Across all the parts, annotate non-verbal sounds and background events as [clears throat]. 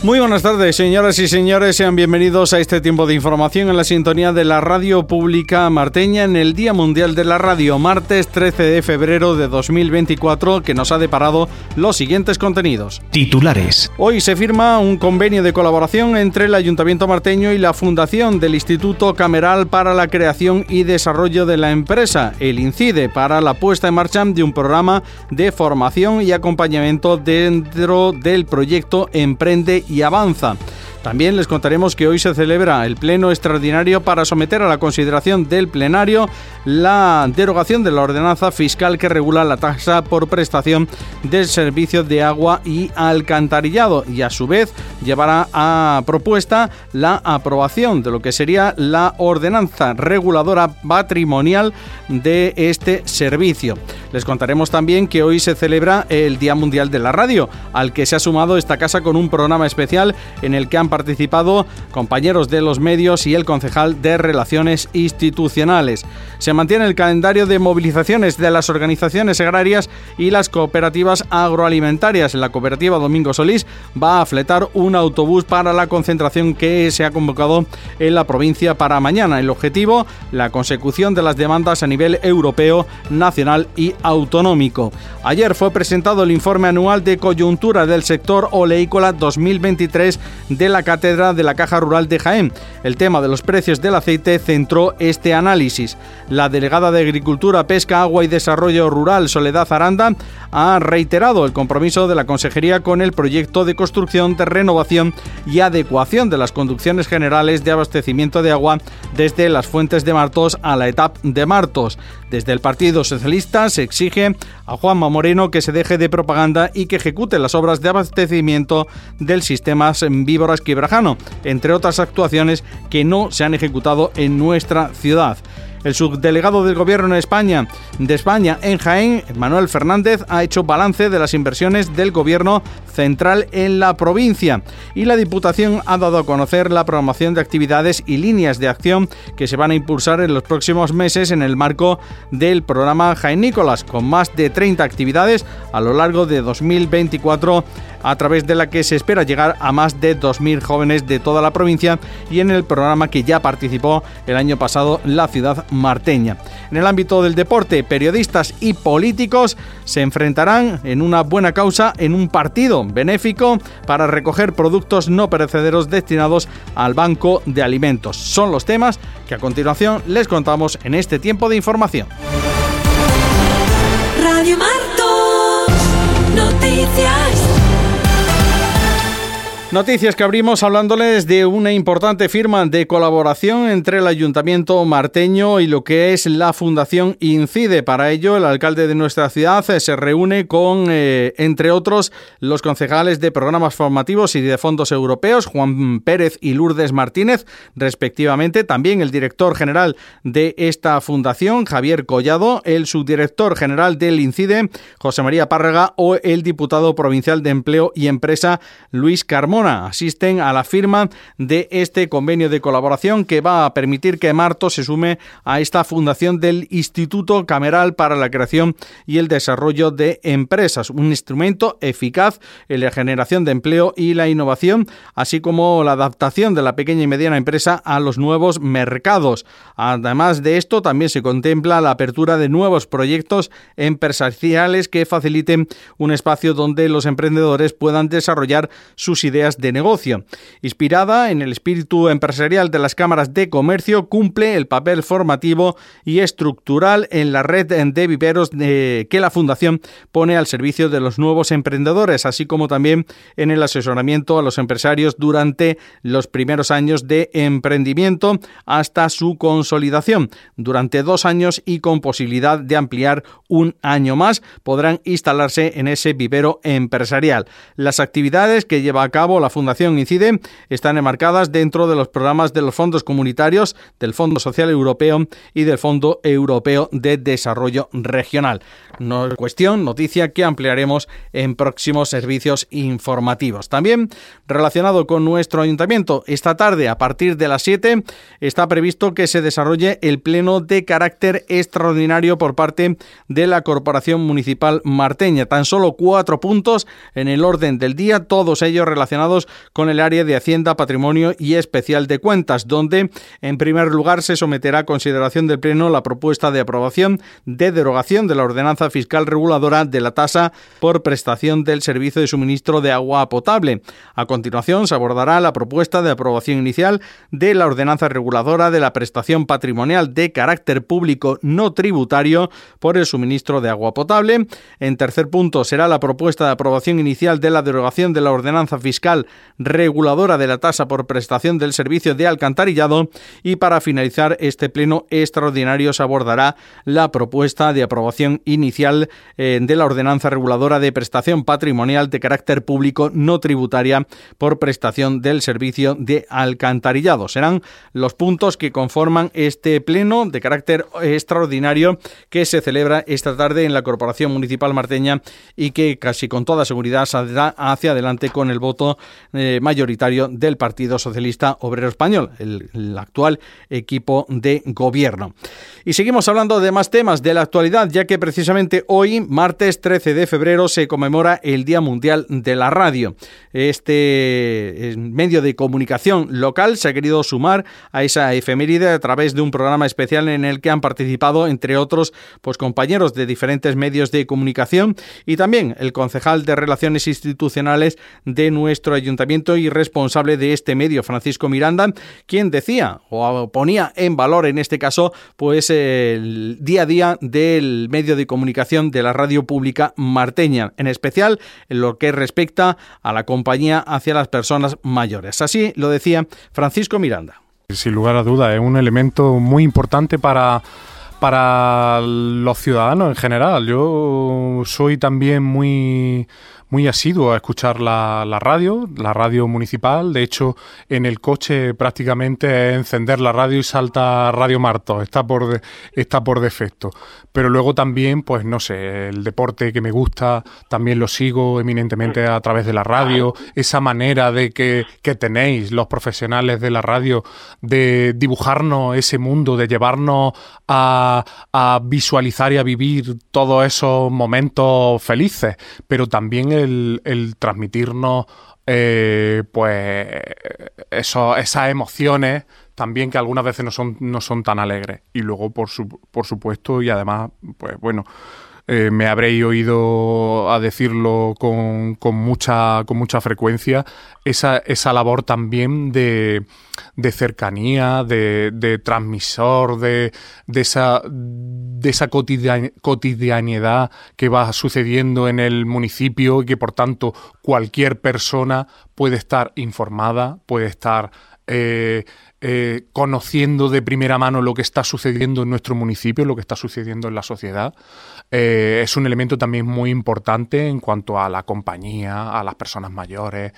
Muy buenas tardes, señoras y señores. Sean bienvenidos a este tiempo de información en la sintonía de la Radio Pública Marteña en el Día Mundial de la Radio, martes 13 de febrero de 2024, que nos ha deparado los siguientes contenidos. Titulares. Hoy se firma un convenio de colaboración entre el Ayuntamiento Marteño y la Fundación del Instituto Cameral para la Creación y Desarrollo de la Empresa, el INCIDE, para la puesta en marcha de un programa de formación y acompañamiento dentro del proyecto Emprende y avanza. También les contaremos que hoy se celebra el pleno extraordinario para someter a la consideración del plenario la derogación de la ordenanza fiscal que regula la tasa por prestación del servicio de agua y alcantarillado y a su vez llevará a propuesta la aprobación de lo que sería la ordenanza reguladora patrimonial de este servicio. Les contaremos también que hoy se celebra el Día Mundial de la Radio, al que se ha sumado esta casa con un programa especial en el que han participado compañeros de los medios y el concejal de Relaciones Institucionales. Se mantiene el calendario de movilizaciones de las organizaciones agrarias y las cooperativas agroalimentarias. La cooperativa Domingo Solís va a fletar un autobús para la concentración que se ha convocado en la provincia para mañana. El objetivo, la consecución de las demandas a nivel europeo, nacional y autonómico. Ayer fue presentado el informe anual de coyuntura del sector oleícola 2023 de la Cátedra de la Caja Rural de Jaén. El tema de los precios del aceite centró este análisis. La delegada de Agricultura, Pesca, Agua y Desarrollo Rural, Soledad Aranda, ha reiterado el compromiso de la Consejería con el proyecto de construcción, de renovación y adecuación de las conducciones generales de abastecimiento de agua desde las fuentes de Martos a la etapa de Martos. Desde el Partido Socialista se exige a Juanma Moreno que se deje de propaganda y que ejecute las obras de abastecimiento del sistema Víboras Quibrajano, entre otras actuaciones que no se han ejecutado en nuestra ciudad. El subdelegado del Gobierno en España, de España en Jaén, Manuel Fernández, ha hecho balance de las inversiones del Gobierno central en la provincia. Y la Diputación ha dado a conocer la programación de actividades y líneas de acción que se van a impulsar en los próximos meses en el marco del programa Jaén Nicolás, con más de 30 actividades a lo largo de 2024 a través de la que se espera llegar a más de 2.000 jóvenes de toda la provincia y en el programa que ya participó el año pasado la ciudad marteña. En el ámbito del deporte, periodistas y políticos se enfrentarán en una buena causa en un partido benéfico para recoger productos no perecederos destinados al Banco de Alimentos. Son los temas que a continuación les contamos en este tiempo de información. Radio Marcos, noticias. Noticias que abrimos hablándoles de una importante firma de colaboración entre el Ayuntamiento marteño y lo que es la Fundación Incide. Para ello, el alcalde de nuestra ciudad se reúne con, eh, entre otros, los concejales de programas formativos y de fondos europeos, Juan Pérez y Lourdes Martínez, respectivamente. También el director general de esta fundación, Javier Collado, el subdirector general del Incide, José María Párraga, o el diputado provincial de Empleo y Empresa, Luis Asisten a la firma de este convenio de colaboración que va a permitir que Marto se sume a esta fundación del Instituto Cameral para la Creación y el Desarrollo de Empresas, un instrumento eficaz en la generación de empleo y la innovación, así como la adaptación de la pequeña y mediana empresa a los nuevos mercados. Además de esto, también se contempla la apertura de nuevos proyectos empresariales que faciliten un espacio donde los emprendedores puedan desarrollar sus ideas de negocio. Inspirada en el espíritu empresarial de las cámaras de comercio, cumple el papel formativo y estructural en la red de viveros que la Fundación pone al servicio de los nuevos emprendedores, así como también en el asesoramiento a los empresarios durante los primeros años de emprendimiento hasta su consolidación. Durante dos años y con posibilidad de ampliar un año más, podrán instalarse en ese vivero empresarial. Las actividades que lleva a cabo la Fundación Incide están enmarcadas dentro de los programas de los fondos comunitarios, del Fondo Social Europeo y del Fondo Europeo de Desarrollo Regional. No cuestión, noticia que ampliaremos en próximos servicios informativos. También relacionado con nuestro ayuntamiento, esta tarde a partir de las 7 está previsto que se desarrolle el pleno de carácter extraordinario por parte de la Corporación Municipal Marteña. Tan solo cuatro puntos en el orden del día, todos ellos relacionados con el área de Hacienda, Patrimonio y Especial de Cuentas, donde en primer lugar se someterá a consideración del Pleno la propuesta de aprobación de derogación de la ordenanza fiscal reguladora de la tasa por prestación del servicio de suministro de agua potable. A continuación se abordará la propuesta de aprobación inicial de la ordenanza reguladora de la prestación patrimonial de carácter público no tributario por el suministro de agua potable. En tercer punto será la propuesta de aprobación inicial de la derogación de la ordenanza fiscal reguladora de la tasa por prestación del servicio de alcantarillado y para finalizar este pleno extraordinario se abordará la propuesta de aprobación inicial eh, de la ordenanza reguladora de prestación patrimonial de carácter público no tributaria por prestación del servicio de alcantarillado. Serán los puntos que conforman este pleno de carácter extraordinario que se celebra esta tarde en la Corporación Municipal Marteña y que casi con toda seguridad saldrá hacia adelante con el voto eh, mayoritario del Partido Socialista Obrero Español, el, el actual equipo de gobierno. Y seguimos hablando de más temas de la actualidad, ya que precisamente hoy, martes 13 de febrero, se conmemora el Día Mundial de la Radio. Este medio de comunicación local se ha querido sumar a esa efeméride a través de un programa especial en el que han participado, entre otros, pues compañeros de diferentes medios de comunicación y también el concejal de Relaciones Institucionales de nuestro ayuntamiento y responsable de este medio, Francisco Miranda, quien decía o ponía en valor en este caso, pues el día a día del medio de comunicación de la radio pública marteña, en especial en lo que respecta a la compañía hacia las personas mayores. Así lo decía Francisco Miranda. Sin lugar a duda, es un elemento muy importante para para los ciudadanos en general. Yo soy también muy muy asiduo a escuchar la, la, radio, la radio municipal. De hecho, en el coche prácticamente encender la radio y salta Radio Marto, está por, está por defecto. Pero luego también, pues no sé, el deporte que me gusta, también lo sigo eminentemente a través de la radio. Esa manera de que, que tenéis los profesionales de la radio de dibujarnos ese mundo, de llevarnos a, a visualizar y a vivir todos esos momentos felices, pero también el, transmitirnos eh, pues eso, esas emociones también que algunas veces no son, no son tan alegres. Y luego, por, por supuesto, y además, pues bueno, eh, me habréis oído a decirlo con, con, mucha, con mucha frecuencia, esa, esa labor también de, de cercanía, de, de transmisor, de, de, esa, de esa cotidianidad que va sucediendo en el municipio y que por tanto cualquier persona puede estar informada, puede estar eh, eh, conociendo de primera mano lo que está sucediendo en nuestro municipio, lo que está sucediendo en la sociedad. Eh, es un elemento también muy importante en cuanto a la compañía, a las personas mayores.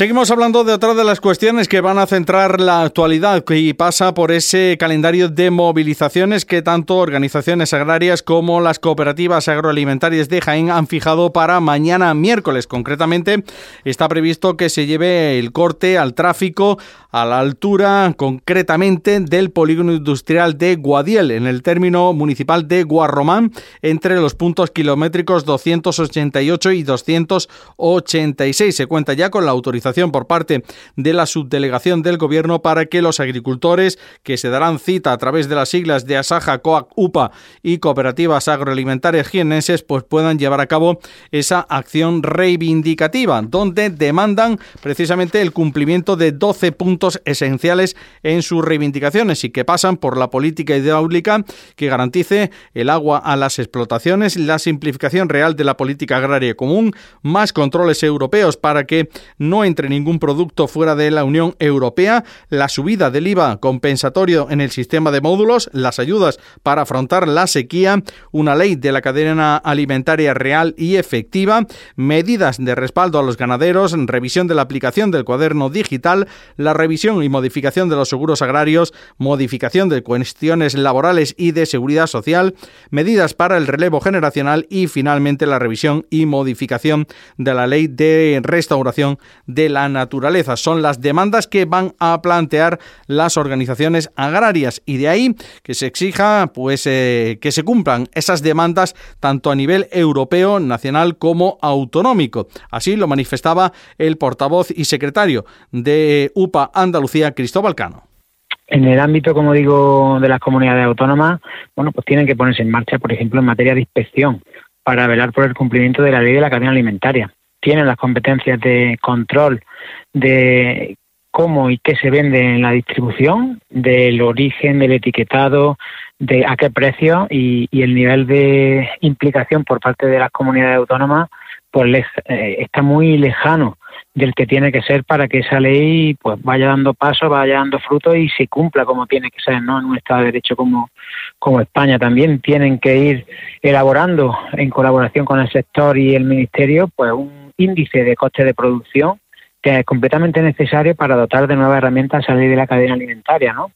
Seguimos hablando de otra de las cuestiones que van a centrar la actualidad y pasa por ese calendario de movilizaciones que tanto organizaciones agrarias como las cooperativas agroalimentarias de Jaén han fijado para mañana miércoles. Concretamente está previsto que se lleve el corte al tráfico a la altura concretamente del polígono industrial de Guadiel en el término municipal de Guarromán entre los puntos kilométricos 288 y 286. Se cuenta ya con la autorización por parte de la subdelegación del Gobierno para que los agricultores que se darán cita a través de las siglas de Asaja, COAC, UPA y cooperativas agroalimentarias jienenses pues puedan llevar a cabo esa acción reivindicativa, donde demandan precisamente el cumplimiento de 12 puntos esenciales en sus reivindicaciones y que pasan por la política hidráulica que garantice el agua a las explotaciones, la simplificación real de la política agraria común, más controles europeos para que no entre ningún producto fuera de la Unión Europea, la subida del IVA compensatorio en el sistema de módulos, las ayudas para afrontar la sequía, una ley de la cadena alimentaria real y efectiva, medidas de respaldo a los ganaderos, revisión de la aplicación del cuaderno digital, la revisión y modificación de los seguros agrarios, modificación de cuestiones laborales y de seguridad social, medidas para el relevo generacional y finalmente la revisión y modificación de la ley de restauración de la naturaleza. Son las demandas que van a plantear las organizaciones agrarias y de ahí que se exija pues eh, que se cumplan esas demandas tanto a nivel europeo, nacional como autonómico. Así lo manifestaba el portavoz y secretario de UPA Andalucía, Cristóbal Cano. En el ámbito, como digo, de las comunidades autónomas, bueno, pues tienen que ponerse en marcha, por ejemplo, en materia de inspección para velar por el cumplimiento de la ley de la cadena alimentaria. Tienen las competencias de control de cómo y qué se vende en la distribución, del origen, del etiquetado, de a qué precio y, el nivel de implicación por parte de las comunidades autónomas pues eh, está muy lejano del que tiene que ser para que esa ley pues vaya dando paso, vaya dando fruto y se cumpla como tiene que ser, ¿no? En un Estado de Derecho como, como España también tienen que ir elaborando en colaboración con el sector y el Ministerio pues un índice de coste de producción que es completamente necesario para dotar de nuevas herramientas a ley de la cadena alimentaria, ¿no?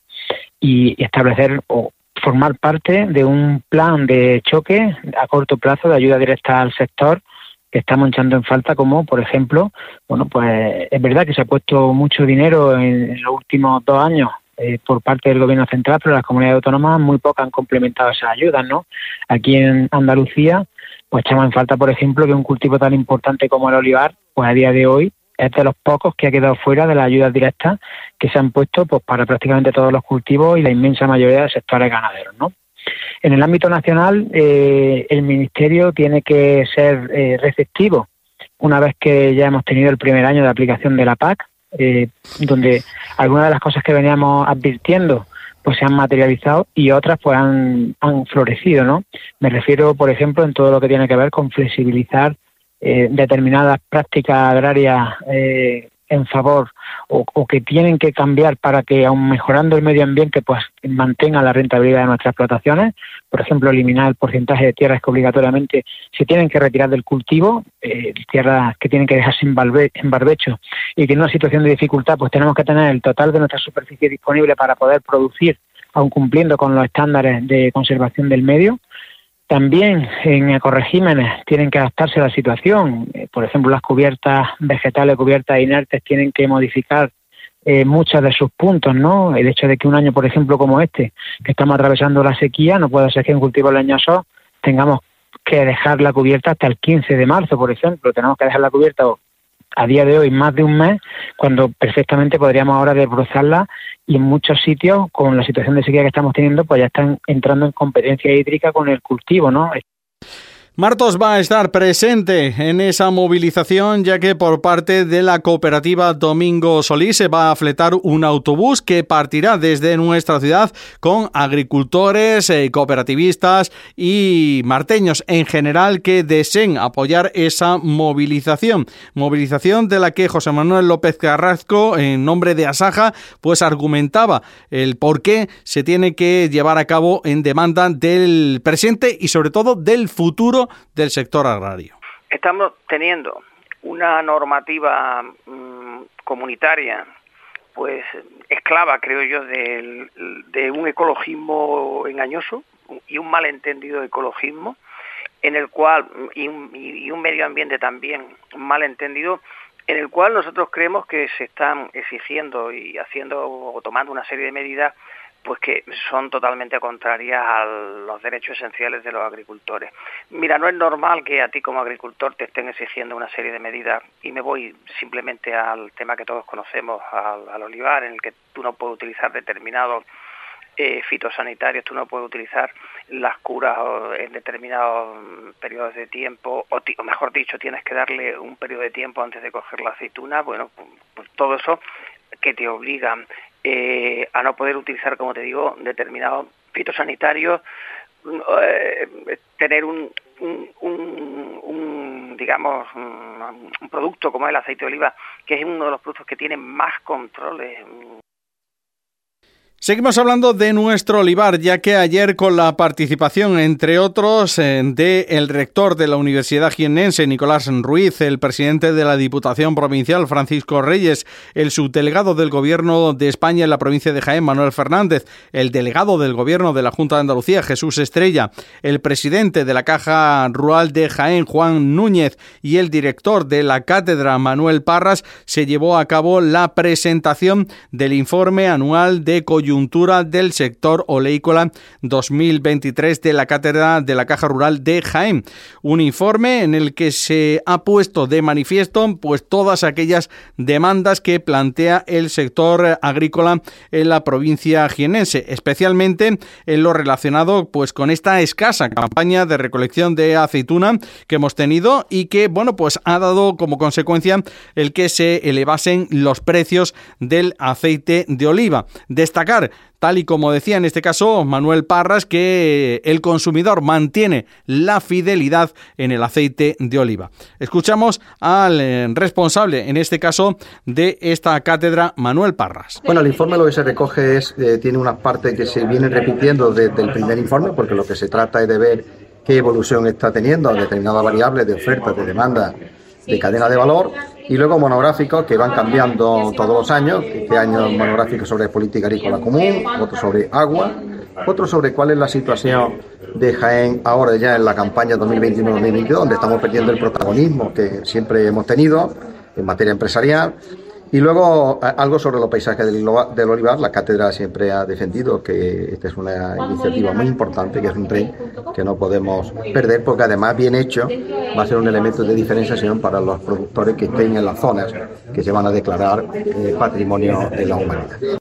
Y establecer o formar parte de un plan de choque a corto plazo de ayuda directa al sector que estamos echando en falta, como por ejemplo, bueno, pues es verdad que se ha puesto mucho dinero en, los últimos dos años eh, por parte del gobierno central, pero las comunidades autónomas muy pocas han complementado esas ayudas, ¿no? Aquí en Andalucía, pues echamos en falta, por ejemplo, que un cultivo tan importante como el olivar, pues a día de hoy es de los pocos que ha quedado fuera de las ayudas directas que se han puesto pues para prácticamente todos los cultivos y la inmensa mayoría de sectores ganaderos, ¿no? En el ámbito nacional, eh, el Ministerio tiene que ser eh, receptivo una vez que ya hemos tenido el primer año de aplicación de la PAC, eh, donde algunas de las cosas que veníamos advirtiendo pues se han materializado y otras pues han, han florecido, ¿no? Me refiero, por ejemplo, en todo lo que tiene que ver con flexibilizar determinadas prácticas agrarias en favor o, que tienen que cambiar para que, aun mejorando el medio ambiente, pues mantenga la rentabilidad de nuestras explotaciones. Por ejemplo, eliminar el porcentaje de tierras que obligatoriamente se tienen que retirar del cultivo, eh, tierras que tienen que dejarse en, barbecho y que en una situación de dificultad, pues tenemos que tener el total de nuestra superficie disponible para poder producir, aun cumpliendo con los estándares de conservación del medio. También en ecoregímenes tienen que adaptarse a la situación. Eh, por ejemplo, las cubiertas vegetales, cubiertas inertes, tienen que modificar eh, muchos de sus puntos, ¿no? El hecho de que un año, por ejemplo, como este, que estamos atravesando la sequía, no puede ser que en cultivo leñoso tengamos que dejar la cubierta hasta el 15 de marzo, por ejemplo. Tenemos que dejar la cubierta a día de hoy más de un mes, cuando perfectamente podríamos ahora desbrozarla y en muchos sitios, con la situación de sequía que estamos teniendo, pues ya están entrando en competencia hídrica con el cultivo, ¿no? Martos va a estar presente en esa movilización ya que por parte de la cooperativa Domingo Solís se va a fletar un autobús que partirá desde nuestra ciudad con agricultores, eh, cooperativistas y marteños en general que deseen apoyar esa movilización. Movilización de la que José Manuel López Carrasco, en nombre de Asaja, pues argumentaba el por qué se tiene que llevar a cabo en demanda del presente y sobre todo del futuro del sector agrario. Estamos teniendo una normativa mm, comunitaria pues esclava, creo yo, de, un ecologismo engañoso y un malentendido ecologismo, en el cual, y un, medio ambiente también malentendido, en el cual nosotros creemos que se están exigiendo y haciendo o tomando una serie de medidas pues que son totalmente contrarias a los derechos esenciales de los agricultores. Mira, no es normal que a ti como agricultor te estén exigiendo una serie de medidas y me voy simplemente al tema que todos conocemos, al, olivar, en el que tú no puedes utilizar determinados eh, fitosanitarios, tú no puedes utilizar las curas en determinados periodos de tiempo, o, o, mejor dicho, tienes que darle un periodo de tiempo antes de coger la aceituna, bueno, pues, pues todo eso que te obligan eh, a no poder utilizar, como te digo, determinados fitosanitarios, eh, tener un, un, digamos, un, producto como el aceite de oliva, que es uno de los productos que tiene más controles Seguimos hablando de nuestro olivar, ya que ayer con la participación, entre otros, eh, de el rector de la Universidad Jiennense, Nicolás Ruiz, el presidente de la Diputación Provincial, Francisco Reyes, el subdelegado del Gobierno de España en la provincia de Jaén, Manuel Fernández, el delegado del Gobierno de la Junta de Andalucía, Jesús Estrella, el presidente de la Caja Rural de Jaén, Juan Núñez, y el director de la Cátedra, Manuel Parras, se llevó a cabo la presentación del informe anual de coyuntura del sector oleícola 2023 de la Cátedra de la Caja Rural de Jaén. Un informe en el que se ha puesto de manifiesto pues todas aquellas demandas que plantea el sector agrícola en la provincia jienense, especialmente en lo relacionado pues con esta escasa campaña de recolección de aceituna que hemos tenido y que bueno pues ha dado como consecuencia el que se elevasen los precios del aceite de oliva. Destacar tal y como decía en este caso Manuel Parras, que el consumidor mantiene la fidelidad en el aceite de oliva. Escuchamos al eh, responsable, en este caso, de esta cátedra, Manuel Parras. Bueno, el informe lo que se recoge es, eh, tiene unas partes que se vienen repitiendo desde el primer informe, porque lo que se trata es de ver qué evolución está teniendo determinadas variables de oferta, de demanda, de cadena de valor y luego monográficos que van cambiando todos los años. Este año monográfico sobre política agrícola común, otro sobre agua, otro sobre cuál es la situación de Jaén ahora ya en la campaña 2021-2022, donde estamos perdiendo el protagonismo que siempre hemos tenido en materia empresarial y luego algo sobre los paisajes del, del, olivar. La cátedra siempre ha defendido que esta es una iniciativa muy importante, que es un tren que no podemos perder porque además bien hecho va a ser un elemento de diferenciación para los productores que estén en las zonas que se van a declarar eh, patrimonio de la humanidad.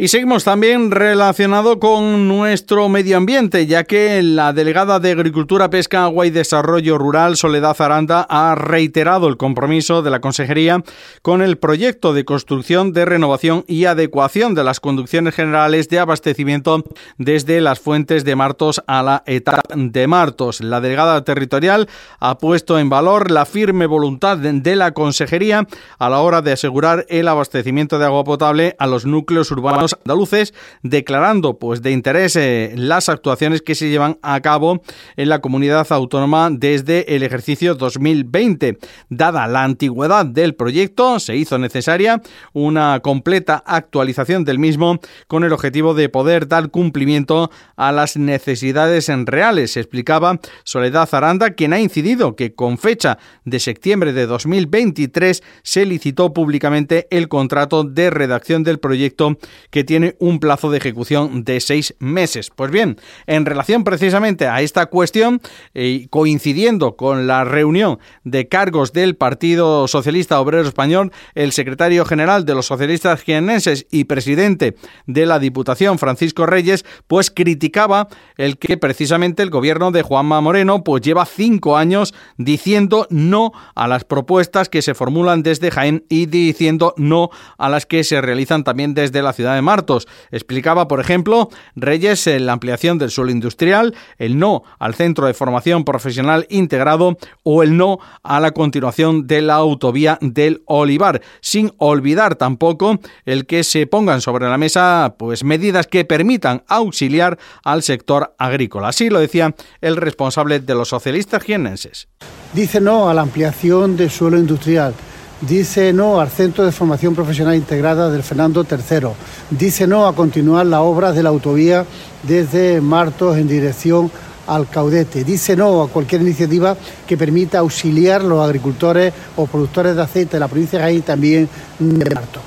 Y seguimos también relacionado con nuestro medio ambiente, ya que la delegada de Agricultura, Pesca, Agua y Desarrollo Rural, Soledad Aranda, ha reiterado el compromiso de la Consejería con el proyecto de construcción de renovación y adecuación de las conducciones generales de abastecimiento desde las fuentes de Martos a la etapa de Martos. La delegada territorial ha puesto en valor la firme voluntad de la Consejería a la hora de asegurar el abastecimiento de agua potable a los núcleos urbanos andaluces, declarando pues de interés eh, las actuaciones que se llevan a cabo en la comunidad autónoma desde el ejercicio 2020. Dada la antigüedad del proyecto, se hizo necesaria una completa actualización del mismo con el objetivo de poder dar cumplimiento a las necesidades en reales, explicaba Soledad Aranda, quien ha incidido que con fecha de septiembre de 2023 se licitó públicamente el contrato de redacción del proyecto que tiene un plazo de ejecución de seis meses. Pues bien, en relación precisamente a esta cuestión, y coincidiendo con la reunión de cargos del Partido Socialista Obrero Español, el secretario general de los socialistas jiennenses y presidente de la Diputación, Francisco Reyes, pues criticaba el que precisamente el gobierno de Juanma Moreno pues lleva cinco años diciendo no a las propuestas que se formulan desde Jaén y diciendo no a las que se realizan también desde la ciudad de Martos. Explicaba, por ejemplo, Reyes la ampliación del suelo industrial, el no al centro de formación profesional integrado o el no a la continuación de la autovía del Olivar, sin olvidar tampoco el que se pongan sobre la mesa pues medidas que permitan auxiliar al sector agrícola. Así lo decía el responsable de los socialistas jienenses. Dice no a la ampliación del suelo industrial dice no al Centro de Formación Profesional Integrada del Fernando III, dice no a continuar la obra de la autovía desde Martos en dirección al Caudete, dice no a cualquier iniciativa que permita auxiliar a los agricultores o productores de aceite de la provincia de Jaén también de Martos.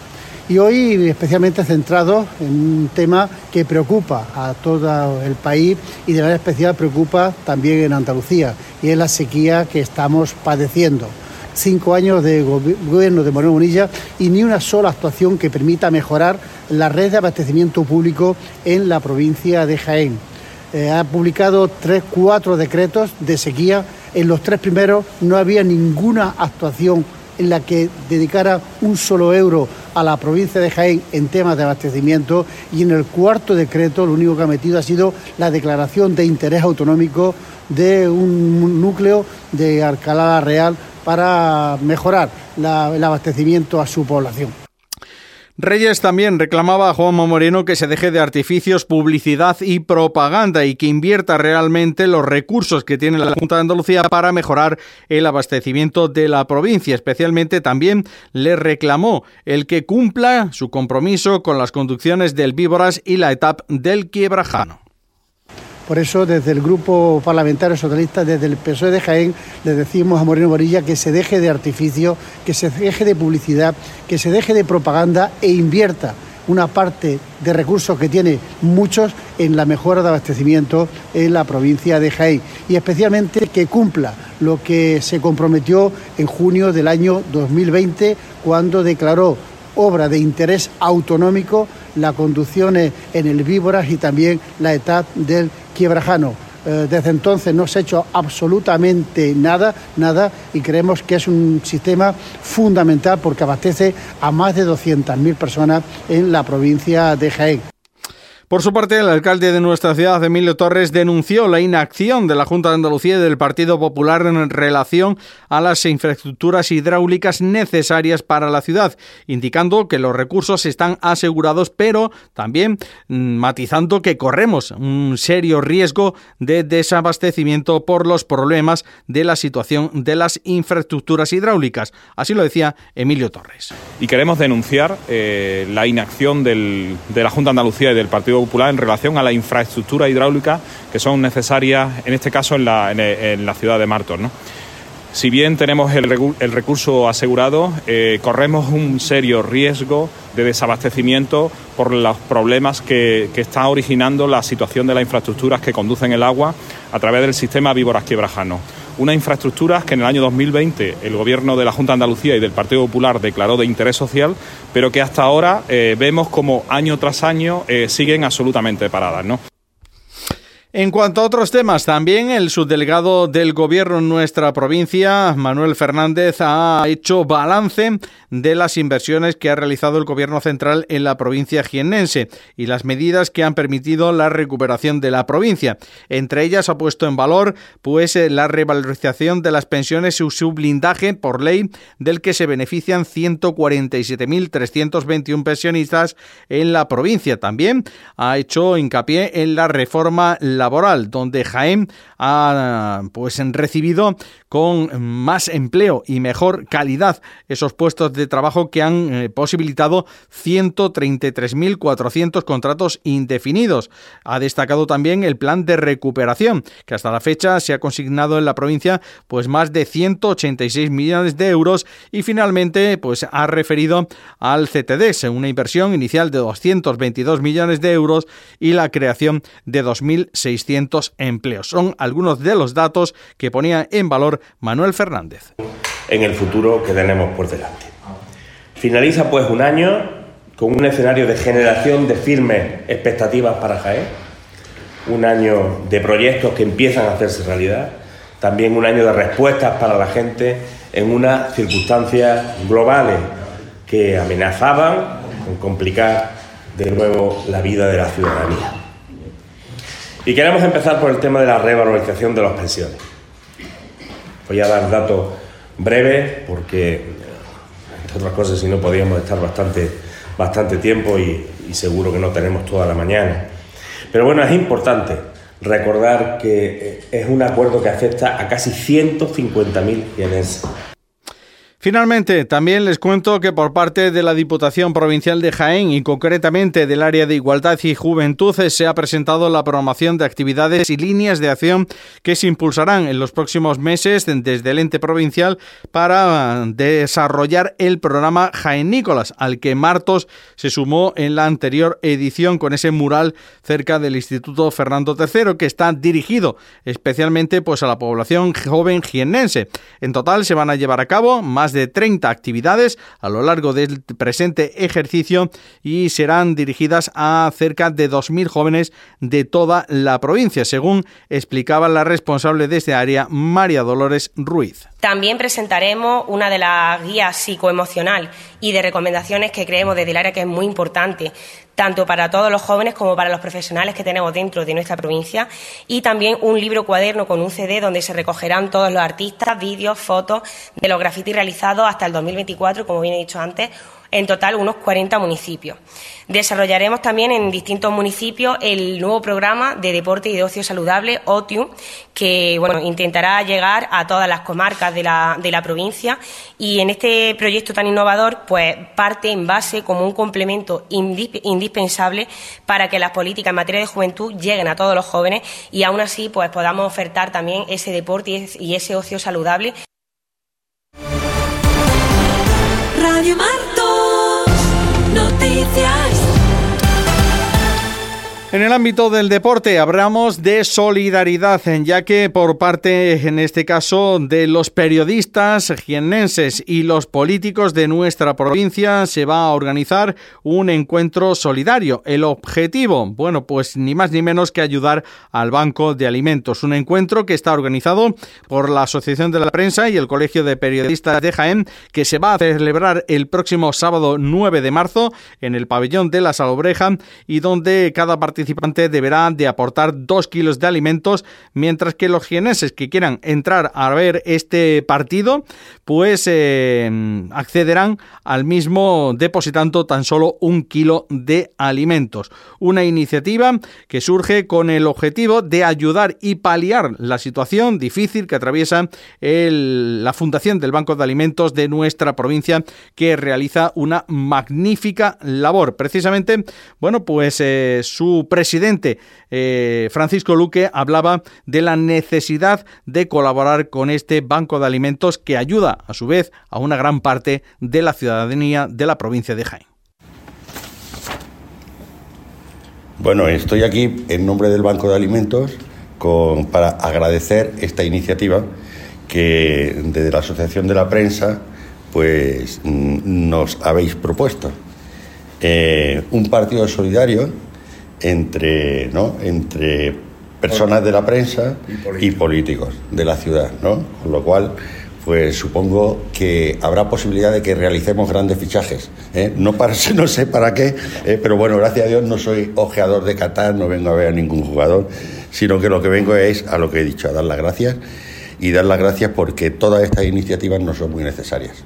Y hoy especialmente centrado en un tema que preocupa a todo el país y de manera especial preocupa también en Andalucía, y es la sequía que estamos padeciendo cinco años de gobierno de Moreno Bonilla y ni una sola actuación que permita mejorar la red de abastecimiento público en la provincia de Jaén. Eh, ha publicado tres, cuatro decretos de sequía. En los tres primeros no había ninguna actuación en la que dedicara un solo euro a la provincia de Jaén en temas de abastecimiento y en el cuarto decreto lo único que ha metido ha sido la declaración de interés autonómico de un núcleo de Alcalá Real para mejorar el abastecimiento a su población. Reyes también reclamaba a Juanma Moreno que se deje de artificios, publicidad y propaganda y que invierta realmente los recursos que tiene la Junta de Andalucía para mejorar el abastecimiento de la provincia. Especialmente también le reclamó el que cumpla su compromiso con las conducciones del Víboras y la etapa del Quiebrajano. Por eso, desde el Grupo Parlamentario Socialista, desde el PSOE de Jaén, le decimos a Moreno Borilla que se deje de artificio, que se deje de publicidad, que se deje de propaganda e invierta una parte de recursos que tiene muchos en la mejora de abastecimiento en la provincia de Jaén. Y especialmente que cumpla lo que se comprometió en junio del año 2020 cuando declaró obra de interés autonómico la conducción en el Víboras y también la etapa del Quiebrajano. Eh, desde entonces no se ha hecho absolutamente nada, nada, y creemos que es un sistema fundamental porque abastece a más de 200.000 personas en la provincia de Jaén. Por su parte, el alcalde de nuestra ciudad, Emilio Torres, denunció la inacción de la Junta de Andalucía y del Partido Popular en relación a las infraestructuras hidráulicas necesarias para la ciudad, indicando que los recursos están asegurados, pero también mm, matizando que corremos un serio riesgo de desabastecimiento por los problemas de la situación de las infraestructuras hidráulicas. Así lo decía Emilio Torres. Y queremos denunciar eh, la inacción de la Junta de Andalucía y del Partido Popular en relación a la infraestructura hidráulica que son necesarias, en este caso, en la, en la ciudad de Martos. ¿no? Si bien tenemos el, recurso asegurado, eh, corremos un serio riesgo de desabastecimiento por los problemas que, que, está originando la situación de las infraestructuras que conducen el agua a través del sistema Víboras Quiebrajano una infraestructura que en el año 2020 el gobierno de la Junta de Andalucía y del Partido Popular declaró de interés social, pero que hasta ahora eh, vemos como año tras año eh, siguen absolutamente paradas. ¿no? En cuanto a otros temas, también el subdelegado del Gobierno en nuestra provincia, Manuel Fernández, ha hecho balance de las inversiones que ha realizado el Gobierno central en la provincia jiennense y las medidas que han permitido la recuperación de la provincia. Entre ellas ha puesto en valor pues eh, la revalorización de las pensiones y su blindaje por ley del que se benefician 147.321 pensionistas en la provincia. También ha hecho hincapié en la reforma laboral, donde Jaén ha pues recibido con más empleo y mejor calidad esos puestos de trabajo que han eh, posibilitado 133.400 contratos indefinidos. Ha destacado también el plan de recuperación, que hasta la fecha se ha consignado en la provincia pues más de 186 millones de euros y finalmente pues ha referido al CTDS, una inversión inicial de 222 millones de euros y la creación de 2.600 600 empleos. Son algunos de los datos que ponía en valor Manuel Fernández. En el futuro que tenemos por delante. Finaliza pues un año con un escenario de generación de firmes expectativas para Jaén, un año de proyectos que empiezan a hacerse realidad, también un año de respuestas para la gente en unas circunstancias globales que amenazaban con complicar de nuevo la vida de la ciudadanía. Y queremos empezar por el tema de la revalorización de las pensiones. Voy a dar datos breves porque, entre otras cosas, si no podríamos estar bastante, bastante tiempo y, seguro que no tenemos toda la mañana. Pero bueno, es importante recordar que es un acuerdo que afecta a casi 150.000 quienes Finalmente, también les cuento que por parte de la Diputación Provincial de Jaén y concretamente del área de Igualdad y Juventud se ha presentado la programación de actividades y líneas de acción que se impulsarán en los próximos meses desde el ente provincial para desarrollar el programa Jaén Nicolás, al que Martos se sumó en la anterior edición con ese mural cerca del Instituto Fernando III que está dirigido especialmente pues a la población joven jiennense. En total se van a llevar a cabo más de 30 actividades a lo largo del presente ejercicio y serán dirigidas a cerca de 2.000 jóvenes de toda la provincia, según explicaba la responsable de este área, María Dolores Ruiz. También presentaremos una de las guías psicoemocional y de recomendaciones que creemos desde el área que es muy importante, tanto para todos los jóvenes como para los profesionales que tenemos dentro de nuestra provincia, y también un libro cuaderno con un CD donde se recogerán todos los artistas, vídeos, fotos de los grafitis realizados hasta el 2024, como bien he dicho antes, en total unos 40 municipios. Desarrollaremos también en distintos municipios el nuevo programa de deporte y de ocio saludable, OTIU, que bueno, intentará llegar a todas las comarcas de la, de la provincia y en este proyecto tan innovador pues parte en base como un complemento indispensable para que las políticas en materia de juventud lleguen a todos los jóvenes y aún así pues podamos ofertar también ese deporte y ese ocio saludable. Radio Noticias. En el ámbito del deporte hablamos de solidaridad, ya que por parte, en este caso, de los periodistas jiennenses y los políticos de nuestra provincia se va a organizar un encuentro solidario. El objetivo, bueno, pues ni más ni menos que ayudar al Banco de Alimentos. Un encuentro que está organizado por la Asociación de la Prensa y el Colegio de Periodistas de Jaén, que se va a celebrar el próximo sábado 9 de marzo en el pabellón de la Salobreja y donde cada participante participante deberá de aportar dos kilos de alimentos, mientras que los jienenses que quieran entrar a ver este partido, pues eh, accederán al mismo depositando tan solo un kilo de alimentos. Una iniciativa que surge con el objetivo de ayudar y paliar la situación difícil que atraviesa la Fundación del Banco de Alimentos de nuestra provincia, que realiza una magnífica labor. Precisamente, bueno, pues eh, su presidente eh, Francisco Luque hablaba de la necesidad de colaborar con este banco de alimentos que ayuda a su vez a una gran parte de la ciudadanía de la provincia de Jaén. Bueno, estoy aquí en nombre del Banco de Alimentos para agradecer esta iniciativa que desde la Asociación de la Prensa pues mm, nos habéis propuesto. Eh, un partido solidario entre, ¿no? entre personas de la prensa y políticos. de la ciudad, ¿no? Con lo cual, pues supongo que habrá posibilidad de que realicemos grandes fichajes. ¿eh? No, para, [laughs] no sé para qué, ¿eh? pero bueno, gracias a Dios no soy ojeador de Qatar, no vengo a ver a ningún jugador, sino que lo que vengo es a lo que he dicho, a dar las gracias y dar las gracias porque todas estas iniciativas no son muy necesarias.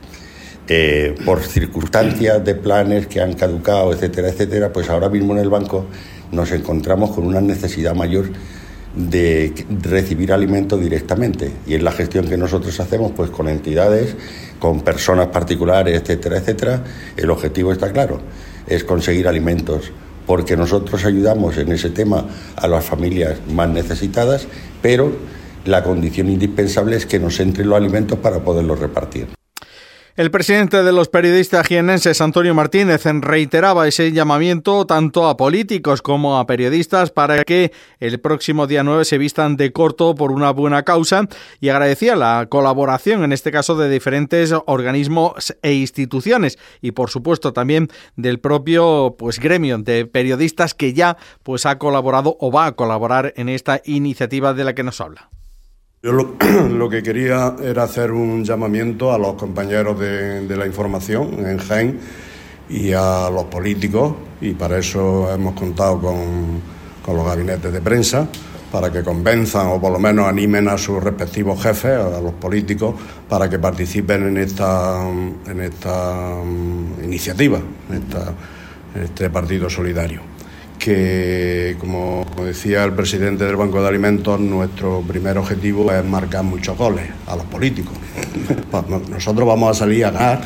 Eh, por circunstancias de planes que han caducado, etcétera, etcétera, pues ahora mismo en el banco nos encontramos con una necesidad mayor de recibir alimentos directamente y es la gestión que nosotros hacemos pues con entidades, con personas particulares, etcétera, etcétera, el objetivo está claro, es conseguir alimentos porque nosotros ayudamos en ese tema a las familias más necesitadas, pero la condición indispensable es que nos entren los alimentos para poderlos repartir. El presidente de los periodistas jienenses, Antonio Martínez, reiteraba ese llamamiento tanto a políticos como a periodistas para que el próximo día 9 se vistan de corto por una buena causa y agradecía la colaboración, en este caso, de diferentes organismos e instituciones y, por supuesto, también del propio pues, gremio de periodistas que ya pues, ha colaborado o va a colaborar en esta iniciativa de la que nos habla. Yo [clears throat] lo, que quería era hacer un llamamiento a los compañeros de, la información en GEN y a los políticos, y para eso hemos contado con, los gabinetes de prensa, para que convenzan o por lo menos animen a sus respectivos jefes, a los políticos, para que participen en esta, en esta mm, iniciativa, en este partido solidario que, como decía el presidente del Banco de Alimentos, nuestro primer objetivo es marcar muchos goles a los políticos. [laughs] Nosotros vamos a salir a ganar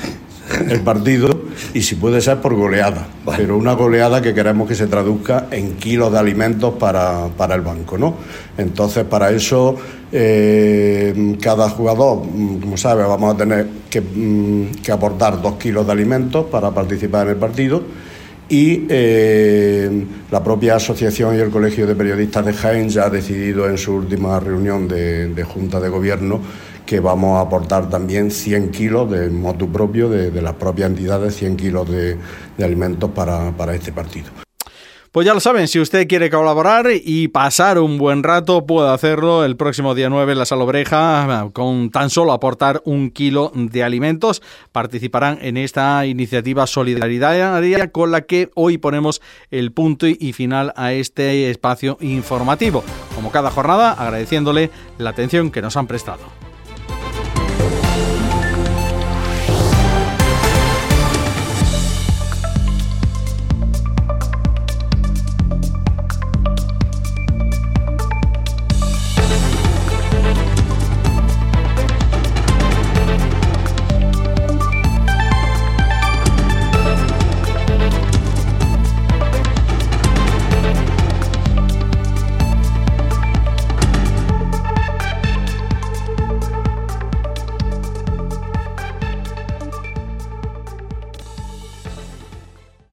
[laughs] el partido y si puede ser por goleada, pero una goleada que queremos que se traduzca en kilos de alimentos para, para el banco, ¿no? Entonces, para eso, eh, cada jugador, mm, como sabe, vamos a tener que, mm, que, aportar dos kilos de alimentos para participar en el partido y eh, la propia asociación y el Colegio de Periodistas de Jaén ya ha decidido en su última reunión de, de Junta de Gobierno que vamos a aportar también 100 kilos de motu propio de, de las propias entidades, 100 kilos de, de alimentos para, para este partido. Pues ya lo saben, si usted quiere colaborar y pasar un buen rato, puede hacerlo el próximo día 9 en la Salobreja con tan solo aportar un kilo de alimentos. Participarán en esta iniciativa solidaria con la que hoy ponemos el punto y final a este espacio informativo. Como cada jornada, agradeciéndole la atención que nos han prestado.